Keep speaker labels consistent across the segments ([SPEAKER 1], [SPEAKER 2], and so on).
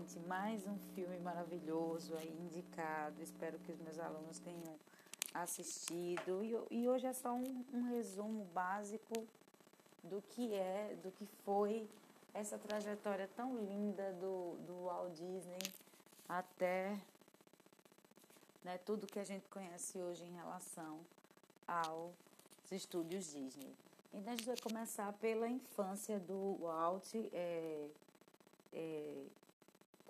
[SPEAKER 1] gente, mais um filme maravilhoso aí indicado. Espero que os meus alunos tenham assistido. E, e hoje é só um, um resumo básico do que é, do que foi essa trajetória tão linda do, do Walt Disney até né, tudo que a gente conhece hoje em relação aos estúdios Disney. Então a gente vai começar pela infância do Walt. É, é,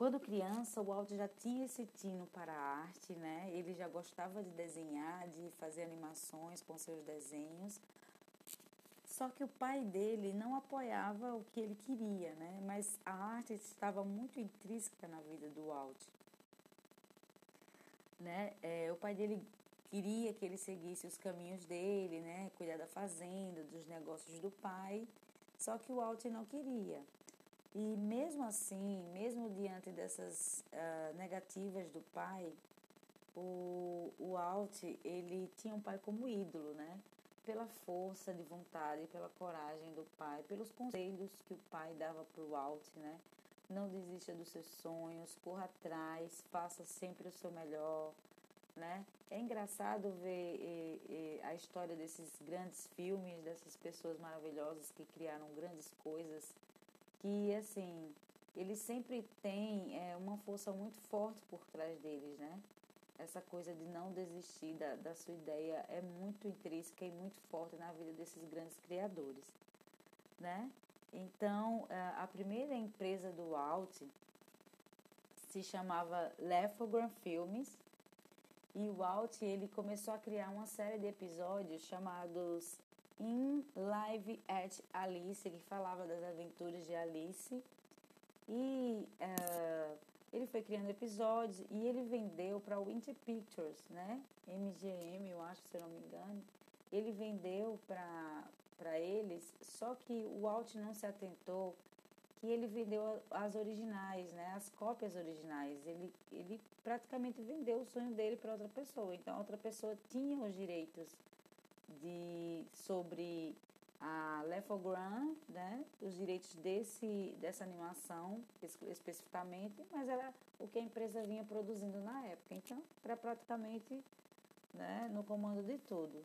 [SPEAKER 1] quando criança, o Walt já tinha esse tino para a arte, né? Ele já gostava de desenhar, de fazer animações com seus desenhos. Só que o pai dele não apoiava o que ele queria, né? Mas a arte estava muito intrínseca na vida do Walt. Né? É, o pai dele queria que ele seguisse os caminhos dele, né? Cuidar da fazenda, dos negócios do pai. Só que o Walt não queria. E mesmo assim, mesmo diante dessas uh, negativas do pai, o, o Alt, ele tinha um pai como ídolo, né? Pela força de vontade, pela coragem do pai, pelos conselhos que o pai dava para o Alt, né? Não desista dos seus sonhos, corra atrás, faça sempre o seu melhor, né? É engraçado ver e, e, a história desses grandes filmes, dessas pessoas maravilhosas que criaram grandes coisas que assim eles sempre têm é, uma força muito forte por trás deles, né? Essa coisa de não desistir da, da sua ideia é muito intrínseca e muito forte na vida desses grandes criadores, né? Então, a primeira empresa do Walt se chamava Lefogram Filmes e o Walt ele começou a criar uma série de episódios chamados em Live at Alice, que falava das aventuras de Alice. E uh, ele foi criando episódios e ele vendeu para Winter Pictures, né? MGM, eu acho, se eu não me engano. Ele vendeu para eles, só que o Walt não se atentou que ele vendeu as originais, né? As cópias originais. Ele, ele praticamente vendeu o sonho dele para outra pessoa. Então, outra pessoa tinha os direitos de, sobre a Lefogram, né, os direitos desse, dessa animação especificamente, mas era o que a empresa vinha produzindo na época. Então, era praticamente né, no comando de tudo.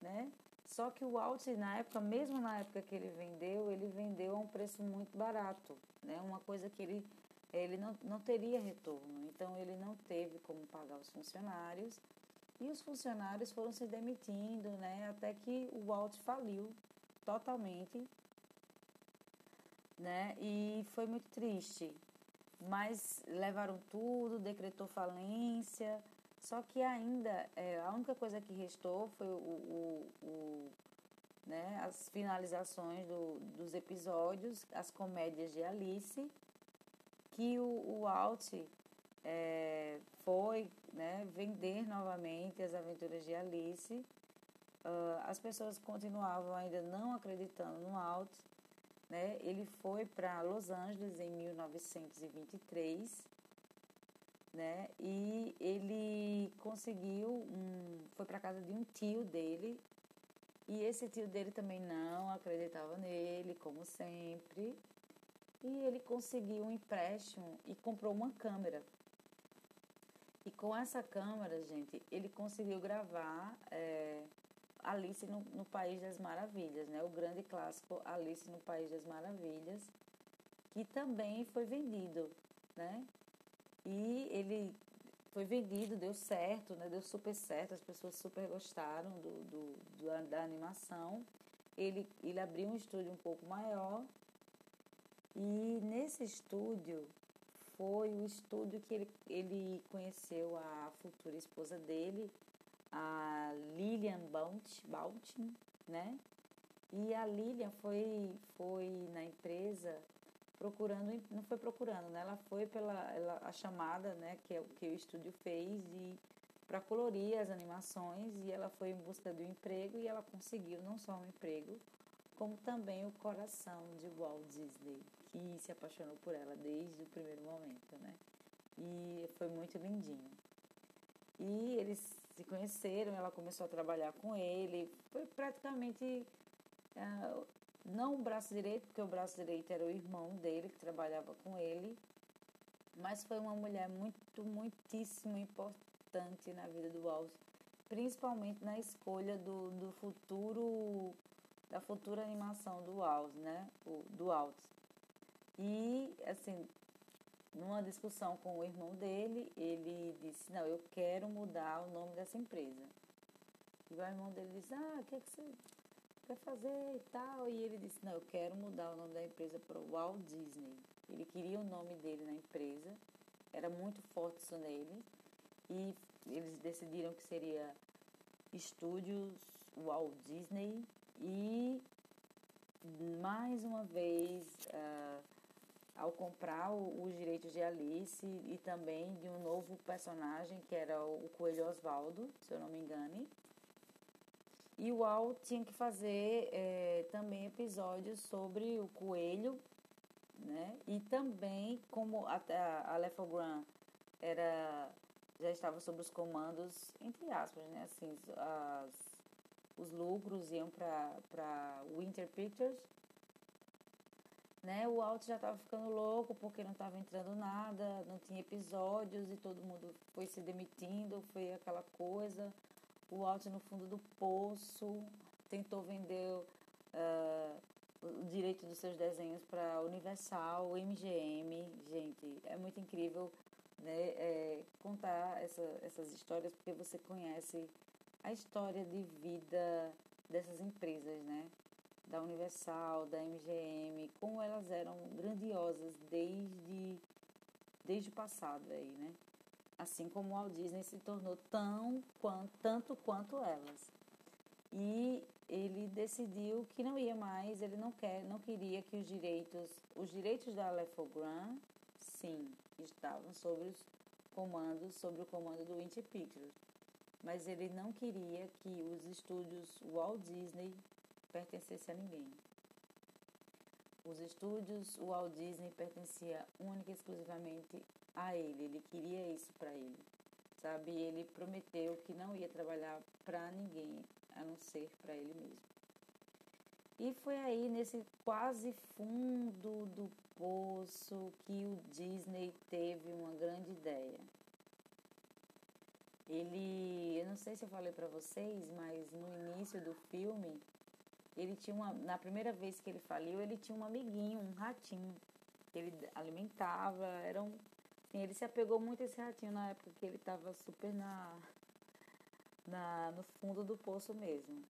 [SPEAKER 1] Né? Só que o Walt, na época, mesmo na época que ele vendeu, ele vendeu a um preço muito barato, né? uma coisa que ele, ele não, não teria retorno. Então, ele não teve como pagar os funcionários e os funcionários foram se demitindo, né? Até que o Walt faliu totalmente, né? E foi muito triste. Mas levaram tudo, decretou falência. Só que ainda é, a única coisa que restou foi o, o, o né, as finalizações do, dos episódios, as comédias de Alice, que o, o Walt é, foi né, vender novamente as aventuras de Alice. Uh, as pessoas continuavam ainda não acreditando no Alt. Né? Ele foi para Los Angeles em 1923 né? e ele conseguiu, um, foi para casa de um tio dele e esse tio dele também não acreditava nele, como sempre. E ele conseguiu um empréstimo e comprou uma câmera com essa câmera, gente, ele conseguiu gravar é, Alice no, no, País das Maravilhas, né? O grande clássico Alice no País das Maravilhas, que também foi vendido, né? E ele foi vendido, deu certo, né? Deu super certo, as pessoas super gostaram do, do, do da animação. Ele, ele abriu um estúdio um pouco maior e nesse estúdio foi o estúdio que ele, ele conheceu a futura esposa dele, a Lilian Boutin, né? E a Lilian foi, foi na empresa procurando, não foi procurando, né? Ela foi pela ela, a chamada, né? Que é o que o estúdio fez de para colorir as animações e ela foi em busca do emprego e ela conseguiu não só um emprego, como também o coração de Walt Disney que se apaixonou por ela desde o primeiro momento, né? E foi muito lindinho. E eles se conheceram, ela começou a trabalhar com ele. Foi praticamente uh, não o braço direito, porque o braço direito era o irmão dele que trabalhava com ele, mas foi uma mulher muito, muitíssimo importante na vida do Walt, principalmente na escolha do, do futuro, da futura animação do Walt, né? O, do Walt. E, assim, numa discussão com o irmão dele, ele disse, não, eu quero mudar o nome dessa empresa. E o irmão dele disse, ah, o que, é que você quer fazer e tal? E ele disse, não, eu quero mudar o nome da empresa para Walt Disney. Ele queria o nome dele na empresa, era muito forte isso nele. E eles decidiram que seria Estúdios Walt Disney. E mais uma vez, uh, ao comprar os direitos de Alice e também de um novo personagem que era o Coelho Osvaldo, se eu não me engane. E o Walt tinha que fazer é, também episódios sobre o coelho né? E também, como a, a, a era, já estava sob os comandos, entre aspas, né? Assim, as, os lucros iam para Winter Pictures, né? O Alt já estava ficando louco porque não estava entrando nada, não tinha episódios e todo mundo foi se demitindo, foi aquela coisa. O Alt no fundo do poço tentou vender uh, o direito dos seus desenhos para Universal, MGM. Gente, é muito incrível né, é, contar essa, essas histórias porque você conhece a história de vida dessas empresas, né? Da Universal, da MGM, como elas eram grandiosas desde, desde o passado aí, né? Assim como o Walt Disney se tornou tão, quanto, tanto quanto elas. E ele decidiu que não ia mais, ele não quer, não queria que os direitos, os direitos da Lefogram, sim, estavam sobre os comandos, sobre o comando do Winter Pictures. Mas ele não queria que os estúdios Walt Disney pertencessem a ninguém. Os estúdios Walt Disney pertencia única e exclusivamente a ele. Ele queria isso para ele, sabe? Ele prometeu que não ia trabalhar para ninguém, a não ser para ele mesmo. E foi aí nesse quase fundo do poço que o Disney teve uma grande ideia. Ele, eu não sei se eu falei para vocês, mas no início do filme, ele tinha uma, na primeira vez que ele faliu, ele tinha um amiguinho, um ratinho, que ele alimentava, era um, assim, ele se apegou muito a esse ratinho na época que ele estava super na na, no fundo do poço mesmo.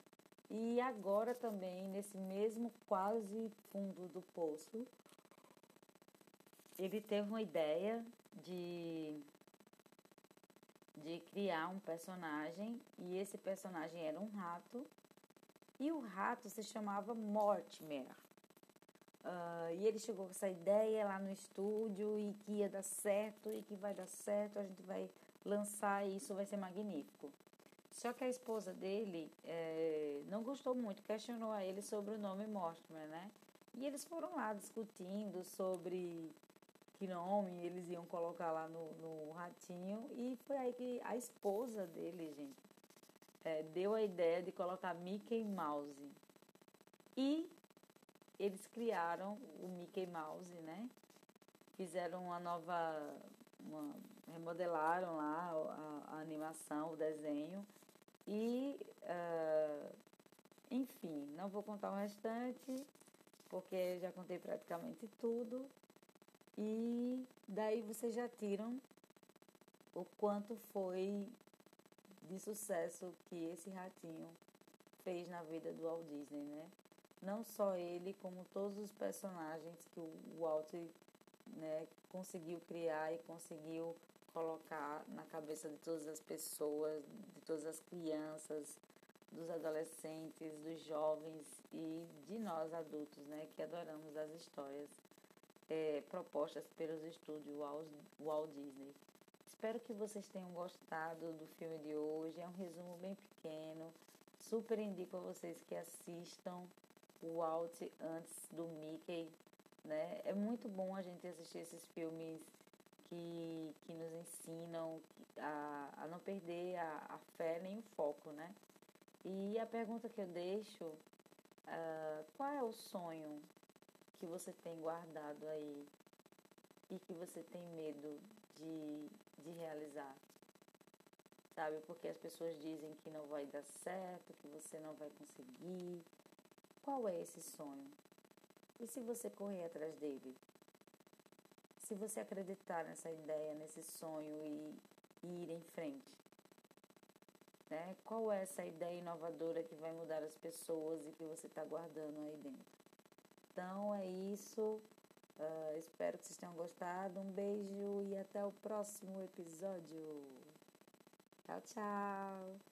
[SPEAKER 1] E agora também, nesse mesmo quase fundo do poço, ele teve uma ideia de, de criar um personagem, e esse personagem era um rato, e o rato se chamava Mortimer. Uh, e ele chegou com essa ideia lá no estúdio e que ia dar certo e que vai dar certo, a gente vai lançar isso, vai ser magnífico. Só que a esposa dele é, não gostou muito, questionou a ele sobre o nome Mortimer, né? E eles foram lá discutindo sobre que nome eles iam colocar lá no, no ratinho. E foi aí que a esposa dele, gente, é, deu a ideia de colocar Mickey Mouse. E eles criaram o Mickey Mouse, né? Fizeram uma nova. Uma, remodelaram lá a, a animação, o desenho e, uh, enfim, não vou contar o restante, porque já contei praticamente tudo. E daí vocês já tiram o quanto foi de sucesso que esse ratinho fez na vida do Walt Disney, né? Não só ele, como todos os personagens que o Walt né, conseguiu criar e conseguiu colocar na cabeça de todas as pessoas, de todas as crianças, dos adolescentes, dos jovens e de nós adultos, né, que adoramos as histórias é, propostas pelos estúdios Walt, Walt Disney. Espero que vocês tenham gostado do filme de hoje. É um resumo bem pequeno. Super indico a vocês que assistam o Walt antes do Mickey. Né? É muito bom a gente assistir esses filmes que, que nos ensinam a, a não perder a, a fé nem o foco, né? E a pergunta que eu deixo, uh, qual é o sonho que você tem guardado aí e que você tem medo de, de realizar? Sabe? Porque as pessoas dizem que não vai dar certo, que você não vai conseguir. Qual é esse sonho? E se você correr atrás dele? Se você acreditar nessa ideia, nesse sonho e, e ir em frente? Né? Qual é essa ideia inovadora que vai mudar as pessoas e que você está guardando aí dentro? Então é isso. Uh, espero que vocês tenham gostado. Um beijo e até o próximo episódio. Tchau, tchau.